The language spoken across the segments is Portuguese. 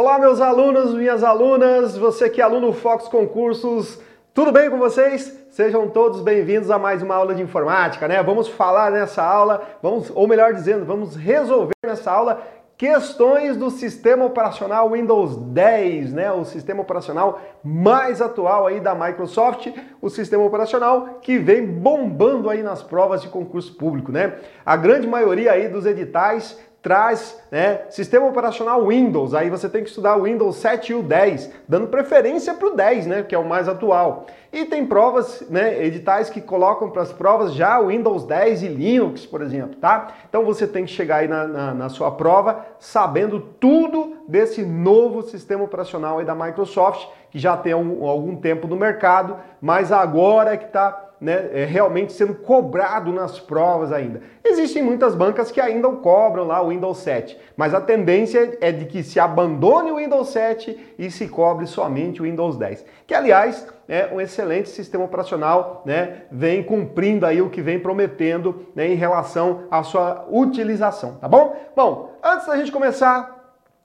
Olá, meus alunos, minhas alunas, você que é aluno Fox Concursos, tudo bem com vocês? Sejam todos bem-vindos a mais uma aula de informática, né? Vamos falar nessa aula, vamos, ou melhor dizendo, vamos resolver nessa aula questões do sistema operacional Windows 10, né? O sistema operacional mais atual aí da Microsoft, o sistema operacional que vem bombando aí nas provas de concurso público, né? A grande maioria aí dos editais traz né, sistema operacional Windows. Aí você tem que estudar o Windows 7 e o 10, dando preferência para o 10, né, que é o mais atual. E tem provas, né, editais que colocam para as provas já o Windows 10 e Linux, por exemplo, tá? Então você tem que chegar aí na, na, na sua prova sabendo tudo desse novo sistema operacional aí da Microsoft, que já tem um, algum tempo no mercado, mas agora é que está né, é, realmente sendo cobrado nas provas ainda. Existem muitas bancas que ainda cobram lá o Windows 7, mas a tendência é de que se abandone o Windows 7 e se cobre somente o Windows 10, que aliás é um excelente sistema operacional, né, vem cumprindo aí o que vem prometendo né, em relação à sua utilização, tá bom? Bom, antes da gente começar,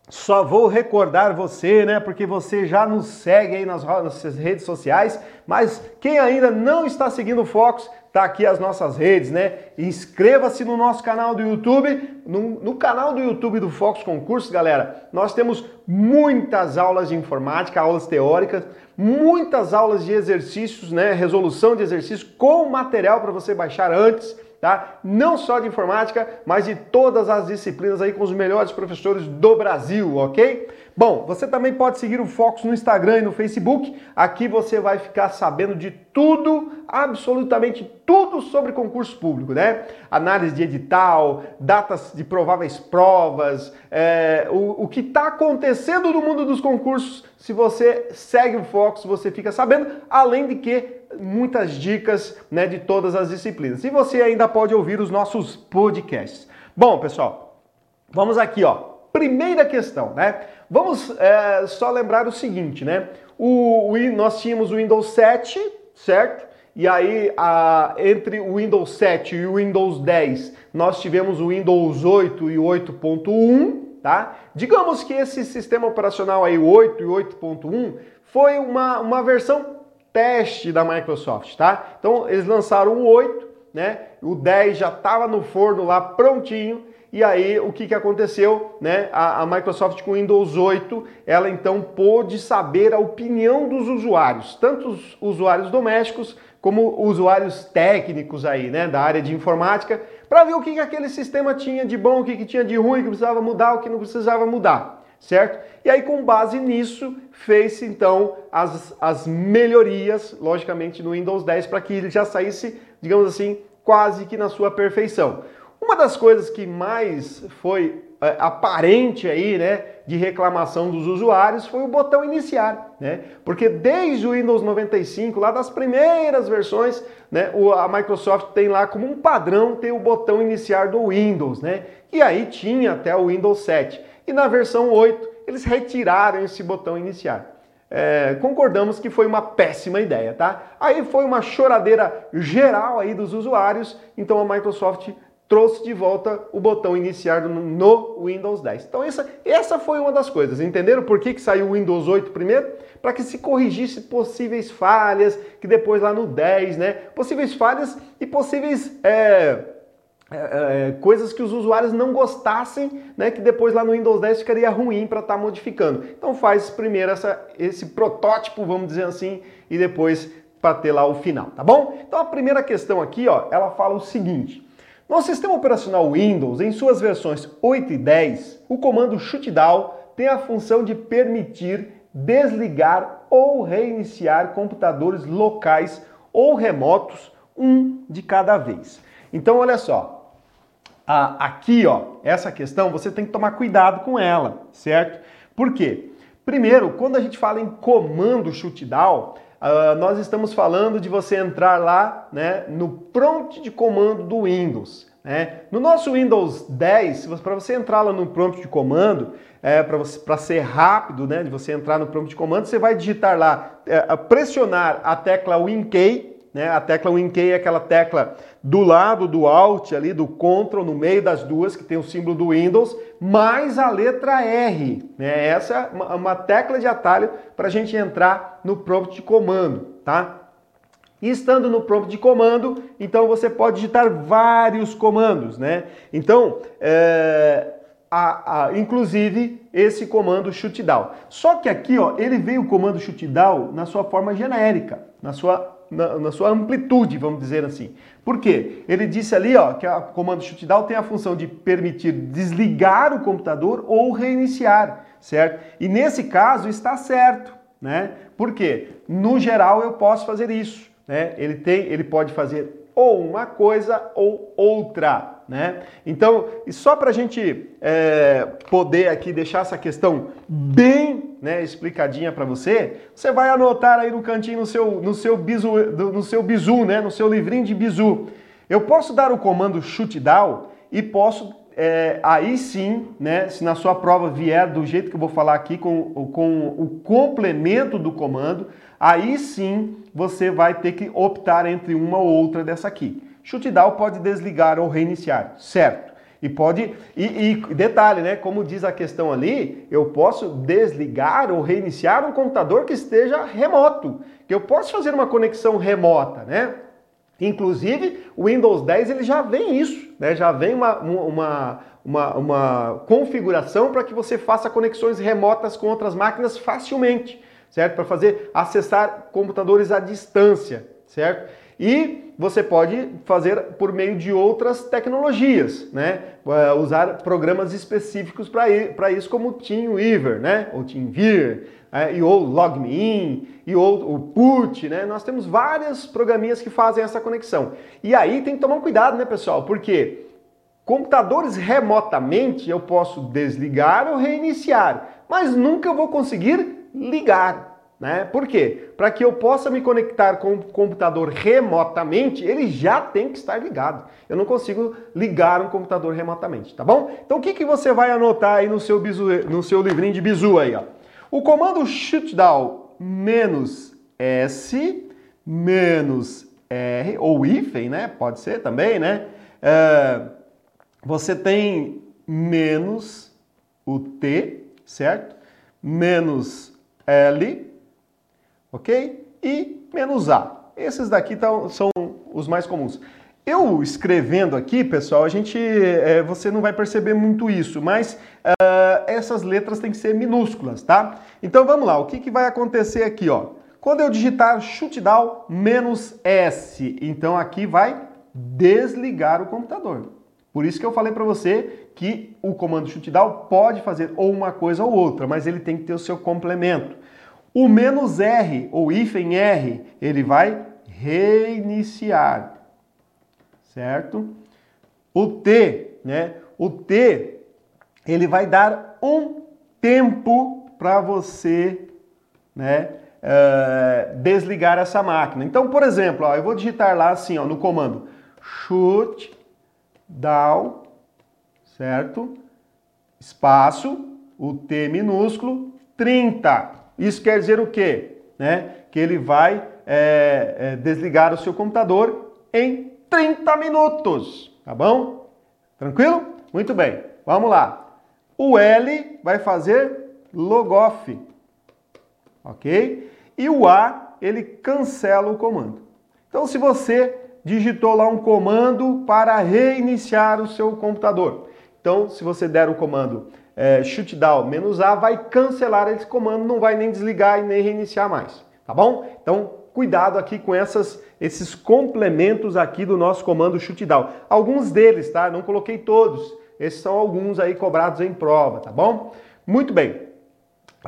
só vou recordar você, né? Porque você já nos segue aí nas nossas redes sociais, mas quem ainda não está seguindo o Fox, tá aqui as nossas redes, né? Inscreva-se no nosso canal do YouTube. No, no, canal do YouTube do Fox Concursos, galera, nós temos muitas aulas de informática, aulas teóricas, muitas aulas de exercícios, né? Resolução de exercícios com material para você baixar antes tá? Não só de informática, mas de todas as disciplinas aí com os melhores professores do Brasil, ok? Bom, você também pode seguir o Fox no Instagram e no Facebook. Aqui você vai ficar sabendo de tudo, absolutamente tudo sobre concurso público, né? Análise de edital, datas de prováveis provas, é, o, o que está acontecendo no mundo dos concursos. Se você segue o Fox, você fica sabendo, além de que muitas dicas né, de todas as disciplinas. E você ainda pode ouvir os nossos podcasts. Bom, pessoal, vamos aqui, ó. Primeira questão, né? Vamos é, só lembrar o seguinte, né? O, o, nós tínhamos o Windows 7, certo? E aí, a, entre o Windows 7 e o Windows 10, nós tivemos o Windows 8 e 8.1, tá? Digamos que esse sistema operacional aí, 8 e 8.1, foi uma, uma versão teste da Microsoft, tá? Então, eles lançaram o 8, né? O 10 já estava no forno lá prontinho e aí, o que, que aconteceu? Né? A, a, Microsoft com Windows 8, ela então pôde saber a opinião dos usuários, tanto os usuários domésticos como usuários técnicos aí, né, da área de informática, para ver o que, que aquele sistema tinha de bom, o que, que tinha de ruim, o que precisava mudar, o que não precisava mudar, certo? E aí, com base nisso, fez então as, as melhorias, logicamente, no Windows 10 para que ele já saísse, digamos assim, quase que na sua perfeição. Uma das coisas que mais foi é, aparente aí, né, de reclamação dos usuários foi o botão iniciar, né? Porque desde o Windows 95, lá das primeiras versões, né, a Microsoft tem lá como um padrão ter o botão iniciar do Windows, né? E aí tinha até o Windows 7. E na versão 8, eles retiraram esse botão iniciar. É, concordamos que foi uma péssima ideia, tá? Aí foi uma choradeira geral aí dos usuários, então a Microsoft trouxe de volta o botão iniciar no Windows 10. Então essa, essa foi uma das coisas. Entenderam por que, que saiu o Windows 8 primeiro? Para que se corrigisse possíveis falhas, que depois lá no 10, né? Possíveis falhas e possíveis é, é, é, coisas que os usuários não gostassem, né? Que depois lá no Windows 10 ficaria ruim para estar tá modificando. Então faz primeiro essa, esse protótipo, vamos dizer assim, e depois para ter lá o final, tá bom? Então a primeira questão aqui, ó, ela fala o seguinte. No sistema operacional Windows, em suas versões 8 e 10, o comando shutdown tem a função de permitir desligar ou reiniciar computadores locais ou remotos, um de cada vez. Então, olha só, aqui, ó, essa questão você tem que tomar cuidado com ela, certo? Por quê? Primeiro, quando a gente fala em comando shutdown, Uh, nós estamos falando de você entrar lá né, no prompt de comando do Windows. Né? No nosso Windows 10, para você entrar lá no prompt de comando, é, para ser rápido, né, de você entrar no prompt de comando, você vai digitar lá, é, pressionar a tecla WinKey, né, a tecla WinKey é aquela tecla do lado do Alt ali, do Ctrl, no meio das duas, que tem o símbolo do Windows, mais a letra R. Né? Essa é uma, uma tecla de atalho para a gente entrar no prompt de comando, tá? E estando no prompt de comando, então você pode digitar vários comandos, né? Então, é, a, a, inclusive esse comando shutdown. Só que aqui, ó, ele veio o comando shutdown na sua forma genérica, na sua na, na, sua amplitude, vamos dizer assim. Por quê? Ele disse ali ó, que o comando shutdown tem a função de permitir desligar o computador ou reiniciar, certo? E nesse caso está certo, né? Por quê? No geral eu posso fazer isso, né? Ele tem, ele pode fazer ou uma coisa ou outra, né? Então, e só para a gente é, poder aqui deixar essa questão bem né, explicadinha para você, você vai anotar aí no cantinho no seu, no seu bizu, no seu bizu, né, no seu livrinho de bizu. Eu posso dar o comando shutdown e posso é, aí sim, né, se na sua prova vier do jeito que eu vou falar aqui com, com o complemento do comando, aí sim você vai ter que optar entre uma ou outra dessa aqui. Shutdown pode desligar ou reiniciar, certo? E pode. E, e, detalhe, né? Como diz a questão ali, eu posso desligar ou reiniciar um computador que esteja remoto. Que eu posso fazer uma conexão remota, né? Inclusive, o Windows 10 ele já vem isso, né? Já vem uma, uma, uma, uma configuração para que você faça conexões remotas com outras máquinas facilmente, certo? Para fazer acessar computadores à distância, certo? E você pode fazer por meio de outras tecnologias, né? É, usar programas específicos para isso, como o TeamWeaver, né? Ou TeamViewer, é, e ou LogMeIn, e ou o Put, né? Nós temos várias programinhas que fazem essa conexão. E aí tem que tomar cuidado, né, pessoal? Porque computadores remotamente eu posso desligar ou reiniciar, mas nunca vou conseguir ligar. Né? Por quê? Para que eu possa me conectar com o computador remotamente, ele já tem que estar ligado. Eu não consigo ligar um computador remotamente, tá bom? Então o que, que você vai anotar aí no seu, bizu, no seu livrinho de bizu aí, ó? O comando shutdown menos S menos R, ou hífen, né? Pode ser também, né? É, você tem menos o T, certo? Menos L ok? E menos A. Esses daqui tão, são os mais comuns. Eu escrevendo aqui, pessoal, a gente, é, você não vai perceber muito isso, mas uh, essas letras têm que ser minúsculas, tá? Então vamos lá, o que, que vai acontecer aqui, ó? Quando eu digitar shutdown menos S, então aqui vai desligar o computador. Por isso que eu falei para você que o comando shutdown pode fazer ou uma coisa ou outra, mas ele tem que ter o seu complemento. O menos R, ou hífen R, ele vai reiniciar, certo? O T, né? O T, ele vai dar um tempo para você, né? Uh, desligar essa máquina. Então, por exemplo, ó, eu vou digitar lá assim, ó, no comando shut down, certo? Espaço, o T minúsculo, 30. Isso quer dizer o quê? Né? Que ele vai é, é, desligar o seu computador em 30 minutos, tá bom? Tranquilo? Muito bem, vamos lá. O L vai fazer logoff, ok? E o A, ele cancela o comando. Então, se você digitou lá um comando para reiniciar o seu computador, então, se você der o comando é, shutdown menos A vai cancelar esse comando, não vai nem desligar e nem reiniciar mais, tá bom? Então, cuidado aqui com essas, esses complementos aqui do nosso comando shutdown. Alguns deles, tá? Não coloquei todos. Esses são alguns aí cobrados em prova, tá bom? Muito bem.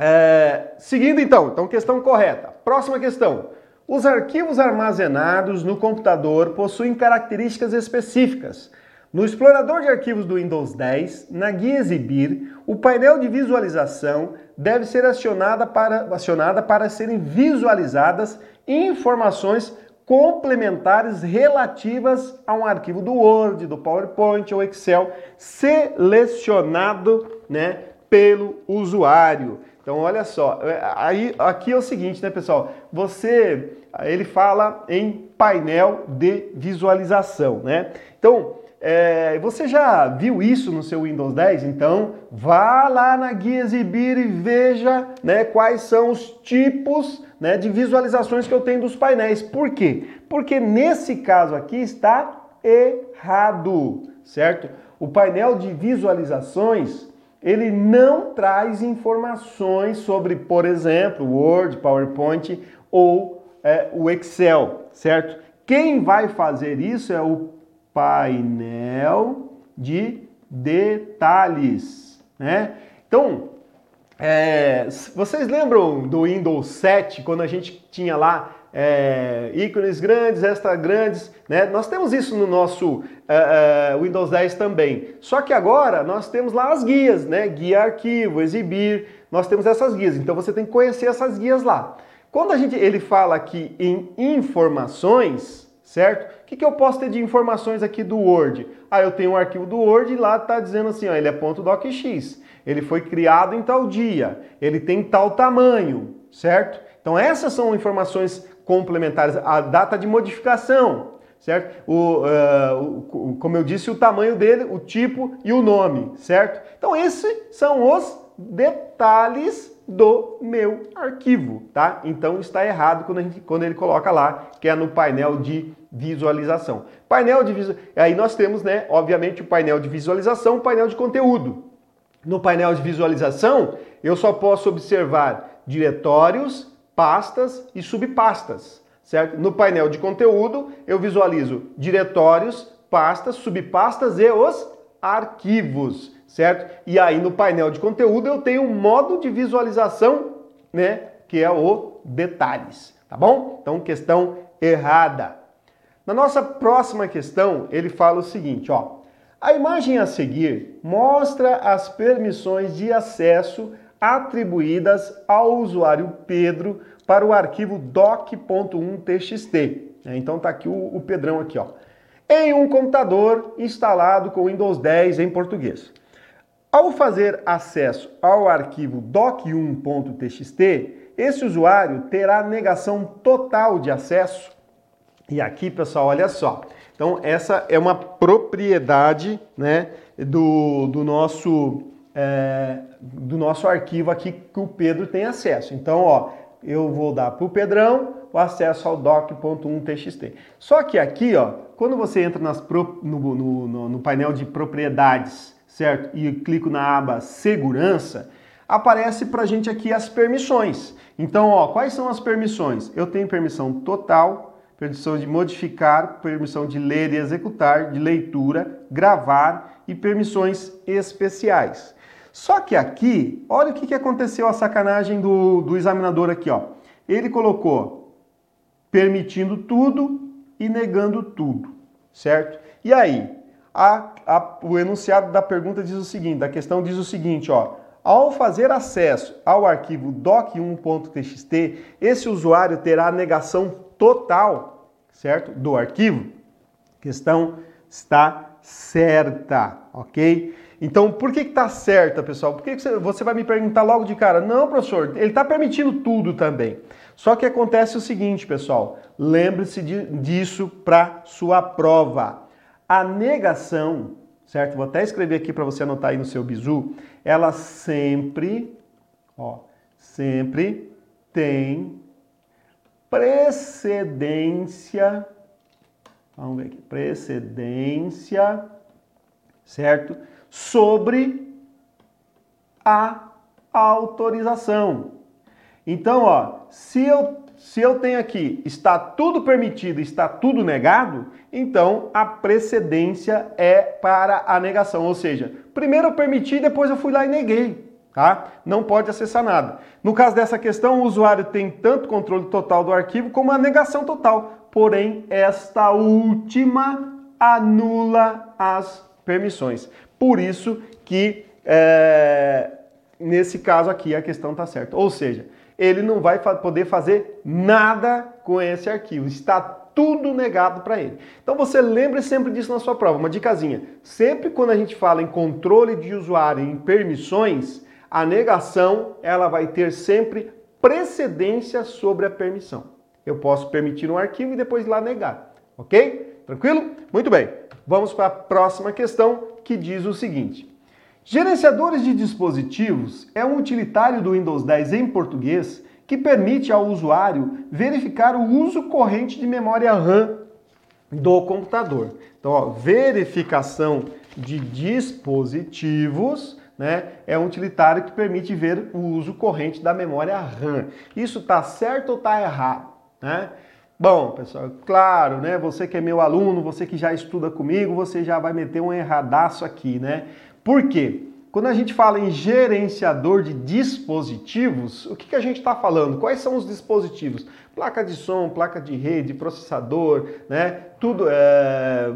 É, seguindo então, então questão correta. Próxima questão. Os arquivos armazenados no computador possuem características específicas. No explorador de arquivos do Windows 10, na guia Exibir, o painel de visualização deve ser acionada para, acionada para serem visualizadas informações complementares relativas a um arquivo do Word, do PowerPoint ou Excel selecionado né, pelo usuário. Então, olha só, é, aí, aqui é o seguinte, né, pessoal? Você, ele fala em painel de visualização, né? Então, é, você já viu isso no seu Windows 10? Então, vá lá na guia exibir e veja né, quais são os tipos né, de visualizações que eu tenho dos painéis. Por quê? Porque nesse caso aqui está errado, certo? O painel de visualizações ele não traz informações sobre, por exemplo, Word, PowerPoint ou é, o Excel, certo? Quem vai fazer isso é o painel de detalhes, né? Então, é, vocês lembram do Windows 7, quando a gente tinha lá é, ícones grandes, extra grandes, né? Nós temos isso no nosso é, é Windows 10 também. Só que agora nós temos lá as guias, né? Guia arquivo, exibir, nós temos essas guias. Então você tem que conhecer essas guias lá. Quando a gente, ele fala aqui em informações, certo? O que, que eu posso ter de informações aqui do Word? Ah, eu tenho um arquivo do Word e lá está dizendo assim, ó, ele é .docx, ele foi criado em tal dia, ele tem tal tamanho, certo? Então essas são informações complementares, a data de modificação, certo? O, uh, o, como eu disse, o tamanho dele, o tipo e o nome, certo? Então esses são os detalhes do meu arquivo, tá? Então está errado quando, gente, quando ele coloca lá, que é no painel de visualização. Painel de visualização, aí nós temos, né, obviamente, o painel de visualização, o painel de conteúdo. No painel de visualização, eu só posso observar diretórios, pastas e subpastas, certo? No painel de conteúdo, eu visualizo diretórios, pastas, subpastas e os arquivos certo? E aí no painel de conteúdo eu tenho um modo de visualização, né, que é o detalhes, tá bom? Então questão errada. Na nossa próxima questão, ele fala o seguinte, ó: a imagem a seguir mostra as permissões de acesso atribuídas ao usuário Pedro para o arquivo doc.1txt. Então tá aqui o, o Pedrão aqui, ó. Em um computador instalado com Windows 10 em português. Ao fazer acesso ao arquivo doc1.txt, esse usuário terá negação total de acesso. E aqui, pessoal, olha só. Então, essa é uma propriedade né, do, do, nosso, é, do nosso arquivo aqui que o Pedro tem acesso. Então, ó, eu vou dar para o Pedrão o acesso ao doc.1txt. Só que aqui, ó, quando você entra nas pro, no, no, no painel de propriedades certo? E clico na aba Segurança, aparece para a gente aqui as permissões. Então, ó, quais são as permissões? Eu tenho permissão total, permissão de modificar, permissão de ler e executar, de leitura, gravar e permissões especiais. Só que aqui, olha o que, aconteceu a sacanagem do, do examinador aqui, ó. Ele colocou permitindo tudo e negando tudo, certo? E aí, a, a, o enunciado da pergunta diz o seguinte, da questão diz o seguinte, ó, ao fazer acesso ao arquivo doc1.txt, esse usuário terá negação total, certo, do arquivo. A questão está certa, ok? Então, por que está certa, pessoal? Por que você vai me perguntar logo de cara? Não, professor, ele está permitindo tudo também. Só que acontece o seguinte, pessoal, lembre-se disso para sua prova. A negação, certo? Vou até escrever aqui para você anotar aí no seu bizu. Ela sempre, ó, sempre tem precedência. Vamos ver aqui. Precedência, certo? Sobre a autorização. Então, ó, se eu se eu tenho aqui está tudo permitido, está tudo negado, então a precedência é para a negação, ou seja, primeiro eu permiti, depois eu fui lá e neguei, tá? Não pode acessar nada. No caso dessa questão, o usuário tem tanto controle total do arquivo como a negação total, porém esta última anula as permissões. Por isso que é, nesse caso aqui a questão está certa. Ou seja, ele não vai poder fazer nada com esse arquivo. Está tudo negado para ele. Então você lembre sempre disso na sua prova. Uma dicasinha. Sempre quando a gente fala em controle de usuário, em permissões, a negação ela vai ter sempre precedência sobre a permissão. Eu posso permitir um arquivo e depois lá negar, ok? Tranquilo? Muito bem. Vamos para a próxima questão que diz o seguinte: Gerenciadores de dispositivos é um utilitário do Windows 10 em português que permite ao usuário verificar o uso corrente de memória RAM do computador. Então, ó, verificação de dispositivos né, é um utilitário que permite ver o uso corrente da memória RAM. Isso está certo ou está errado? Né? Bom, pessoal, claro, né? Você que é meu aluno, você que já estuda comigo, você já vai meter um erradaço aqui, né? Por quê? Quando a gente fala em gerenciador de dispositivos, o que, que a gente está falando? Quais são os dispositivos? Placa de som, placa de rede, processador, né? Tudo é,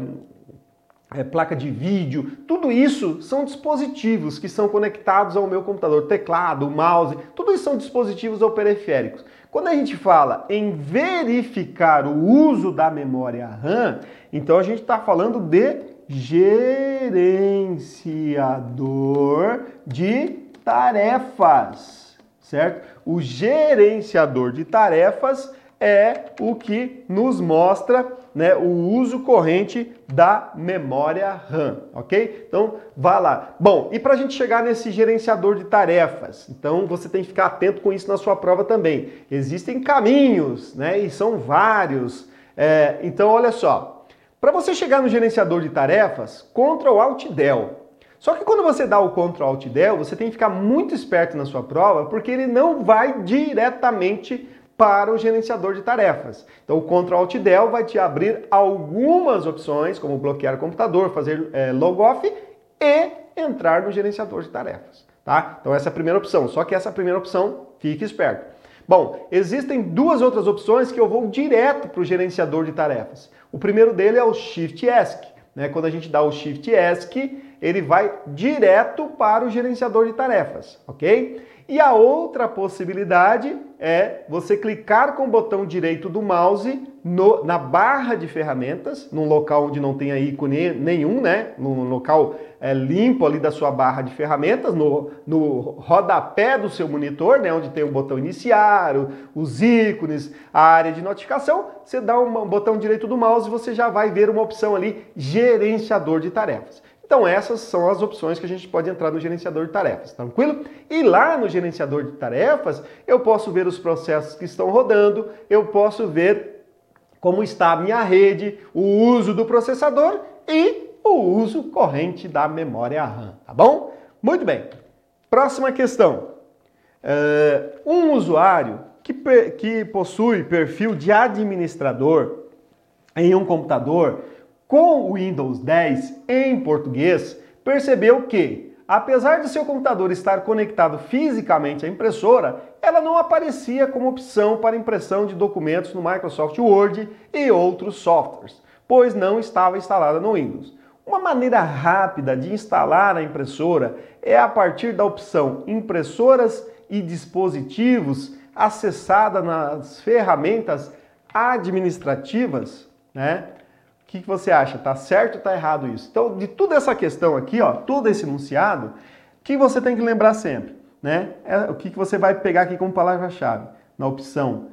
é, placa de vídeo, tudo isso são dispositivos que são conectados ao meu computador, teclado, mouse, tudo isso são dispositivos ou periféricos. Quando a gente fala em verificar o uso da memória RAM, então a gente está falando de gerenciador de tarefas, certo? O gerenciador de tarefas é o que nos mostra né, o uso corrente da memória RAM, ok? Então, vá lá. Bom, e para a gente chegar nesse gerenciador de tarefas, então você tem que ficar atento com isso na sua prova também. Existem caminhos, né, e são vários. É, então, olha só, para você chegar no gerenciador de tarefas, Ctrl Alt Del. Só que quando você dá o Ctrl Alt Del, você tem que ficar muito esperto na sua prova, porque ele não vai diretamente para o gerenciador de tarefas. Então, o Ctrl Alt Del vai te abrir algumas opções, como bloquear o computador, fazer é, log off e entrar no gerenciador de tarefas. Tá? Então, essa é a primeira opção. Só que essa primeira opção, fique esperto. Bom, existem duas outras opções que eu vou direto para o gerenciador de tarefas. O primeiro dele é o Shift ESC. Né? Quando a gente dá o Shift ESC, ele vai direto para o gerenciador de tarefas, ok? E a outra possibilidade é você clicar com o botão direito do mouse no, na barra de ferramentas, num local onde não tenha ícone nenhum, né? Num local é, limpo ali da sua barra de ferramentas, no, no rodapé do seu monitor, né? Onde tem o botão iniciar, o, os ícones, a área de notificação. Você dá um botão direito do mouse e você já vai ver uma opção ali, gerenciador de tarefas. Então essas são as opções que a gente pode entrar no gerenciador de tarefas, tranquilo? E lá no gerenciador de tarefas, eu posso ver os processos que estão rodando, eu posso ver como está a minha rede, o uso do processador e o uso corrente da memória RAM, tá bom? Muito bem. Próxima questão. Uh, um usuário que, que possui perfil de administrador em um computador com o Windows 10 em português, percebeu que, apesar de seu computador estar conectado fisicamente à impressora, ela não aparecia como opção para impressão de documentos no Microsoft Word e outros softwares, pois não estava instalada no Windows. Uma maneira rápida de instalar a impressora é a partir da opção Impressoras e Dispositivos acessada nas ferramentas administrativas, né? Que, que você acha? Tá certo ou tá errado isso? Então, de toda essa questão aqui, ó, todo esse enunciado, o que você tem que lembrar sempre? Né? É, o que, que você vai pegar aqui como palavra-chave? Na opção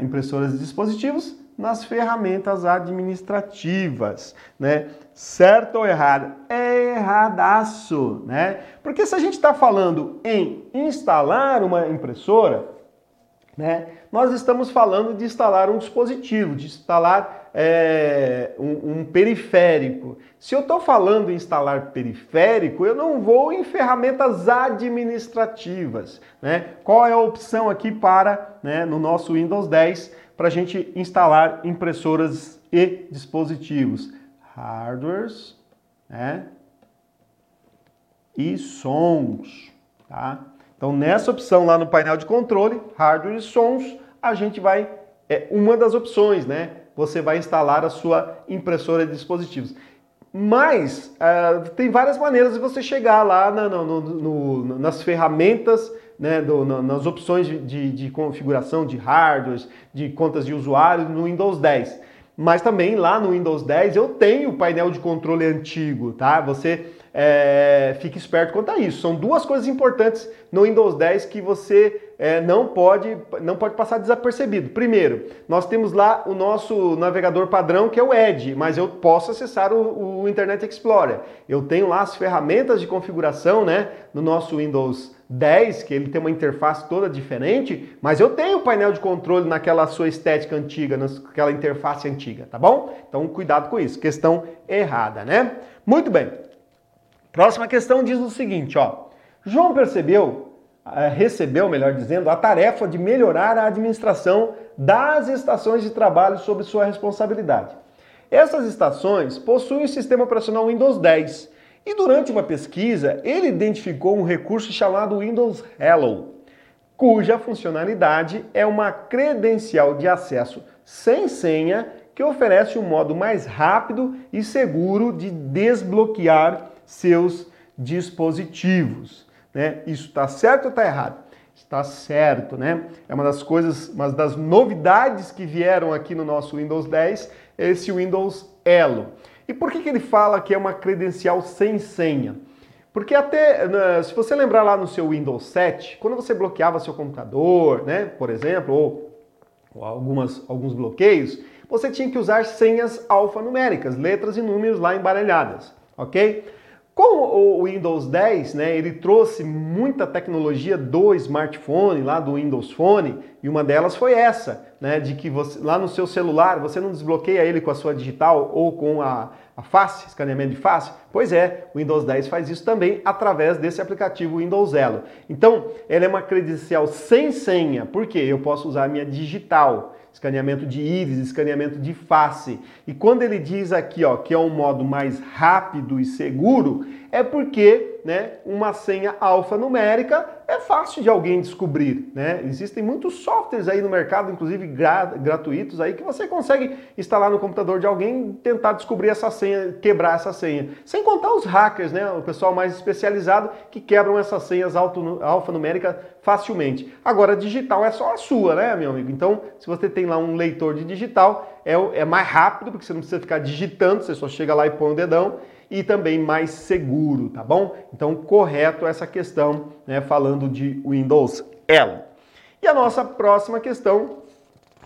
impressoras e dispositivos, nas ferramentas administrativas, né? Certo ou errado? É erradaço, né? Porque se a gente está falando em instalar uma impressora, né? Nós estamos falando de instalar um dispositivo, de instalar é, um, um, periférico. Se eu estou falando em instalar periférico, eu não vou em ferramentas administrativas. Né? Qual é a opção aqui para, né, no nosso Windows 10, para a gente instalar impressoras e dispositivos? Hardwares né? e sons. Tá? Então, nessa opção lá no painel de controle, hardware e sons, a gente vai, é uma das opções, né? Você vai instalar a sua impressora de dispositivos. Mas uh, tem várias maneiras de você chegar lá no, no, nas ferramentas, né, do, nas opções de, de, configuração de hardwares, de contas de usuário no Windows 10. Mas também lá no Windows 10 eu tenho o painel de controle antigo, tá? Você é, fique esperto quanto a isso. São duas coisas importantes no Windows 10 que você é, não, pode, não pode passar desapercebido. Primeiro, nós temos lá o nosso navegador padrão que é o Edge, mas eu posso acessar o, o Internet Explorer. Eu tenho lá as ferramentas de configuração né, no nosso Windows 10, que ele tem uma interface toda diferente, mas eu tenho o painel de controle naquela sua estética antiga, naquela interface antiga, tá bom? Então cuidado com isso, questão errada, né? Muito bem. Próxima questão diz o seguinte, ó. João percebeu, eh, recebeu, melhor dizendo, a tarefa de melhorar a administração das estações de trabalho sob sua responsabilidade. Essas estações possuem o sistema operacional Windows 10 e durante uma pesquisa, ele identificou um recurso chamado Windows Hello, cuja funcionalidade é uma credencial de acesso sem senha que oferece um modo mais rápido e seguro de desbloquear seus dispositivos. Né? Isso está certo ou está errado? Está certo, né? É uma das coisas, uma das novidades que vieram aqui no nosso Windows 10, esse Windows Elo. E por que, que ele fala que é uma credencial sem senha? Porque até, né, se você lembrar lá no seu Windows 7, quando você bloqueava seu computador, né, por exemplo, ou, ou algumas, alguns bloqueios, você tinha que usar senhas alfanuméricas, letras e números lá embaralhadas, ok? Com o Windows 10, né, ele trouxe muita tecnologia do smartphone, lá do Windows Phone, e uma delas foi essa, né, de que você, lá no seu celular você não desbloqueia ele com a sua digital ou com a, a face, escaneamento de face. Pois é, o Windows 10 faz isso também através desse aplicativo Windows Elo. Então, ela é uma credencial sem senha, porque eu posso usar a minha digital escaneamento de íris, escaneamento de face. E quando ele diz aqui, ó, que é um modo mais rápido e seguro, é porque, né, uma senha alfanumérica é fácil de alguém descobrir, né? Existem muitos softwares aí no mercado, inclusive gra gratuitos aí, que você consegue instalar no computador de alguém e tentar descobrir essa senha, quebrar essa senha. Sem contar os hackers, né? O pessoal mais especializado que quebram essas senhas alfanuméricas facilmente. Agora, digital é só a sua, né, meu amigo? Então, se você tem lá um leitor de digital, é, é mais rápido, porque você não precisa ficar digitando, você só chega lá e põe o dedão e também mais seguro, tá bom? Então, correto essa questão, né, falando de Windows Elo. E a nossa próxima questão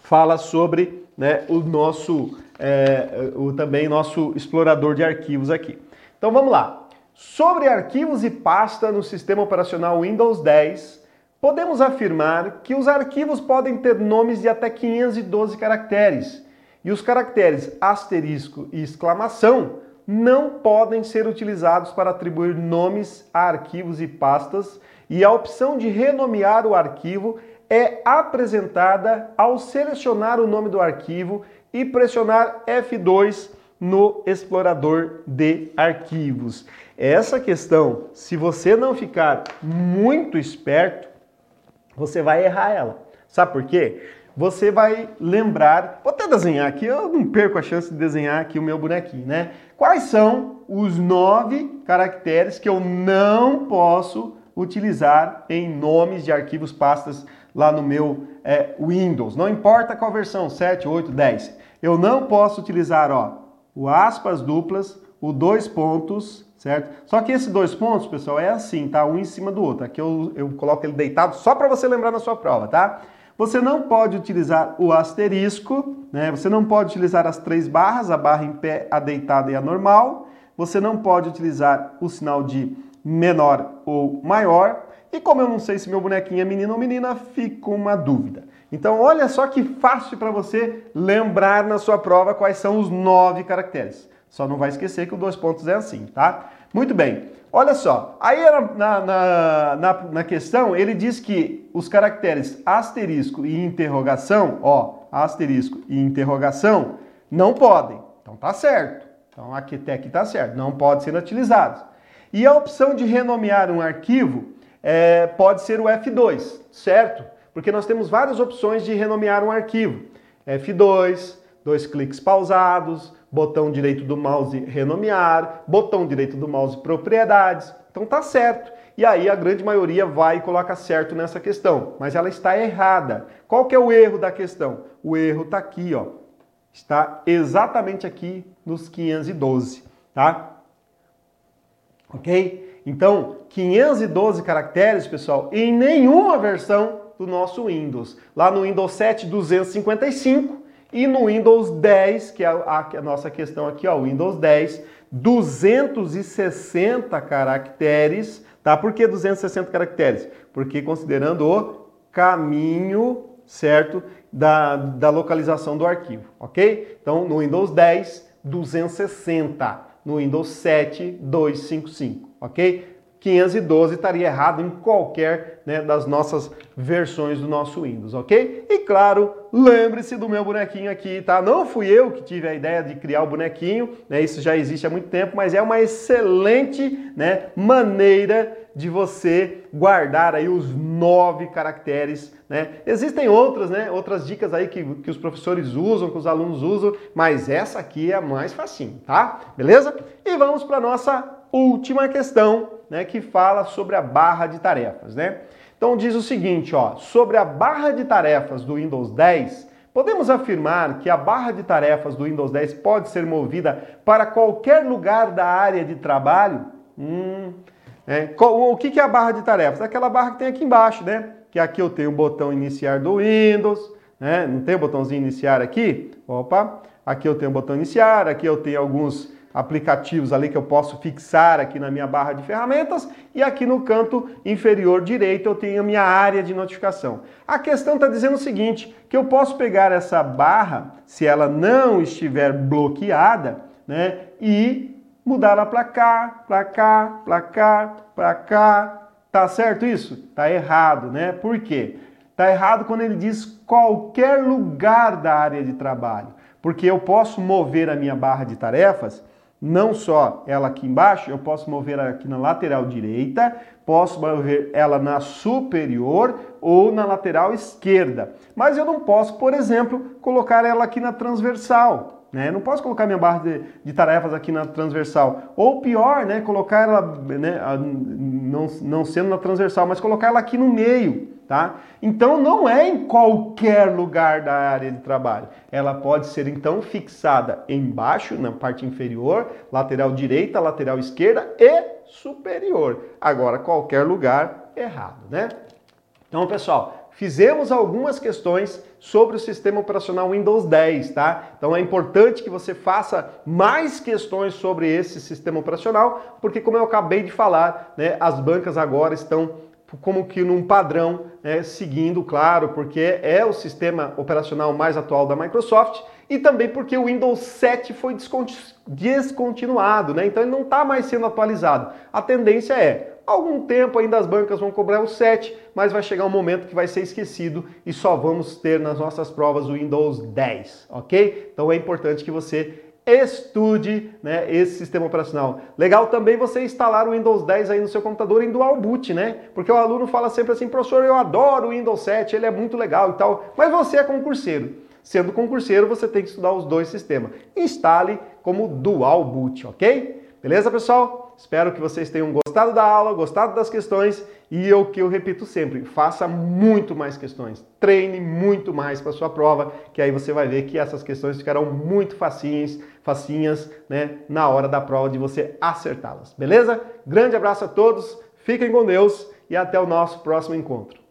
fala sobre né, o nosso, é, o também nosso explorador de arquivos aqui. Então, vamos lá. Sobre arquivos e pasta no sistema operacional Windows 10, podemos afirmar que os arquivos podem ter nomes de até 512 caracteres, e os caracteres asterisco e exclamação não podem ser utilizados para atribuir nomes a arquivos e pastas, e a opção de renomear o arquivo é apresentada ao selecionar o nome do arquivo e pressionar F2 no explorador de arquivos. Essa questão, se você não ficar muito esperto, você vai errar ela. Sabe por quê? Você vai lembrar, vou até desenhar aqui, eu não perco a chance de desenhar aqui o meu bonequinho, né? Quais são os nove caracteres que eu não posso utilizar em nomes de arquivos, pastas lá no meu é, Windows? Não importa qual versão, 7, 8, 10. Eu não posso utilizar, ó, o aspas duplas, o dois pontos, certo? Só que esse dois pontos, pessoal, é assim, tá? Um em cima do outro. Aqui eu, eu coloco ele deitado só para você lembrar na sua prova, tá? Você não pode utilizar o asterisco, né? Você não pode utilizar as três barras, a barra em pé, a deitada e a normal. Você não pode utilizar o sinal de menor ou maior. E como eu não sei se meu bonequinho é menino ou menina, fica uma dúvida. Então, olha só que fácil para você lembrar na sua prova quais são os nove caracteres. Só não vai esquecer que o dois pontos é assim, tá? Muito bem. Olha só, aí na, na, na, na, questão ele diz que os caracteres asterisco e interrogação, ó, asterisco e interrogação, não podem. Então tá certo. Então aqui até aqui tá certo, não pode ser utilizados. E a opção de renomear um arquivo é, pode ser o F2, certo? Porque nós temos várias opções de renomear um arquivo. F2, dois cliques pausados, botão direito do mouse renomear, botão direito do mouse propriedades. Então tá certo. E aí a grande maioria vai e coloca certo nessa questão, mas ela está errada. Qual que é o erro da questão? O erro está aqui, ó. Está exatamente aqui nos 512, tá? ok? Então, 512 caracteres, pessoal, em nenhuma versão do nosso Windows. Lá no Windows 7, 255 e no Windows 10, que é a, a nossa questão aqui, ó, Windows 10, 260 caracteres, tá? Por que 260 caracteres? Porque considerando o caminho, certo, da, da localização do arquivo, ok? Então, no Windows 10, 260. No Windows 7, 255, ok? 512 estaria errado em qualquer né, das nossas versões do nosso Windows, ok? E claro, lembre-se do meu bonequinho aqui, tá? Não fui eu que tive a ideia de criar o bonequinho, né? Isso já existe há muito tempo, mas é uma excelente né, maneira de você guardar aí os nove caracteres, né? Existem outras, né? Outras dicas aí que, que os professores usam, que os alunos usam, mas essa aqui é a mais facinho, tá? Beleza? E vamos para nossa última questão, né, que fala sobre a barra de tarefas, né? Então diz o seguinte, ó, sobre a barra de tarefas do Windows 10, podemos afirmar que a barra de tarefas do Windows 10 pode ser movida para qualquer lugar da área de trabalho? Hum, é, o que é a barra de tarefas? Aquela barra que tem aqui embaixo, né? Que aqui eu tenho o botão iniciar do Windows, né? Não tem o botãozinho iniciar aqui? Opa! Aqui eu tenho o botão iniciar, aqui eu tenho alguns aplicativos ali que eu posso fixar aqui na minha barra de ferramentas e aqui no canto inferior direito eu tenho a minha área de notificação. A questão está dizendo o seguinte, que eu posso pegar essa barra, se ela não estiver bloqueada, né, e mudar ela para cá, para cá, para cá, para cá. Tá certo isso? Tá errado, né? Por quê? Tá errado quando ele diz qualquer lugar da área de trabalho, porque eu posso mover a minha barra de tarefas não só ela aqui embaixo, eu posso mover ela aqui na lateral direita, posso mover ela na superior ou na lateral esquerda. Mas eu não posso, por exemplo, colocar ela aqui na transversal. Né? Não posso colocar minha barra de, de, tarefas aqui na transversal. Ou pior, né, colocar ela, né, não, não sendo na transversal, mas colocar ela aqui no meio tá? Então não é em qualquer lugar da área de trabalho. Ela pode ser então fixada embaixo, na parte inferior, lateral direita, lateral esquerda e superior. Agora qualquer lugar errado, né? Então, pessoal, fizemos algumas questões sobre o sistema operacional Windows 10, tá? Então é importante que você faça mais questões sobre esse sistema operacional, porque como eu acabei de falar, né, as bancas agora estão como que num padrão, né, seguindo, claro, porque é o sistema operacional mais atual da Microsoft e também porque o Windows 7 foi descontinuado, né? então ele não está mais sendo atualizado. A tendência é, algum tempo ainda as bancas vão cobrar o 7, mas vai chegar um momento que vai ser esquecido e só vamos ter nas nossas provas o Windows 10, ok? Então é importante que você estude né, esse sistema operacional. Legal também você instalar o Windows 10 aí no seu computador em dual boot, né? Porque o aluno fala sempre assim, professor, eu adoro o Windows 7, ele é muito legal e tal, mas você é concurseiro. Sendo concurseiro, você tem que estudar os dois sistemas. Instale como dual boot, ok? Beleza, pessoal? Espero que vocês tenham gostado da aula, gostado das questões e o que eu repito sempre, faça muito mais questões, treine muito mais para sua prova, que aí você vai ver que essas questões ficarão muito facinhas, facinhas, né, na hora da prova de você acertá-las. Beleza? Grande abraço a todos, fiquem com Deus e até o nosso próximo encontro.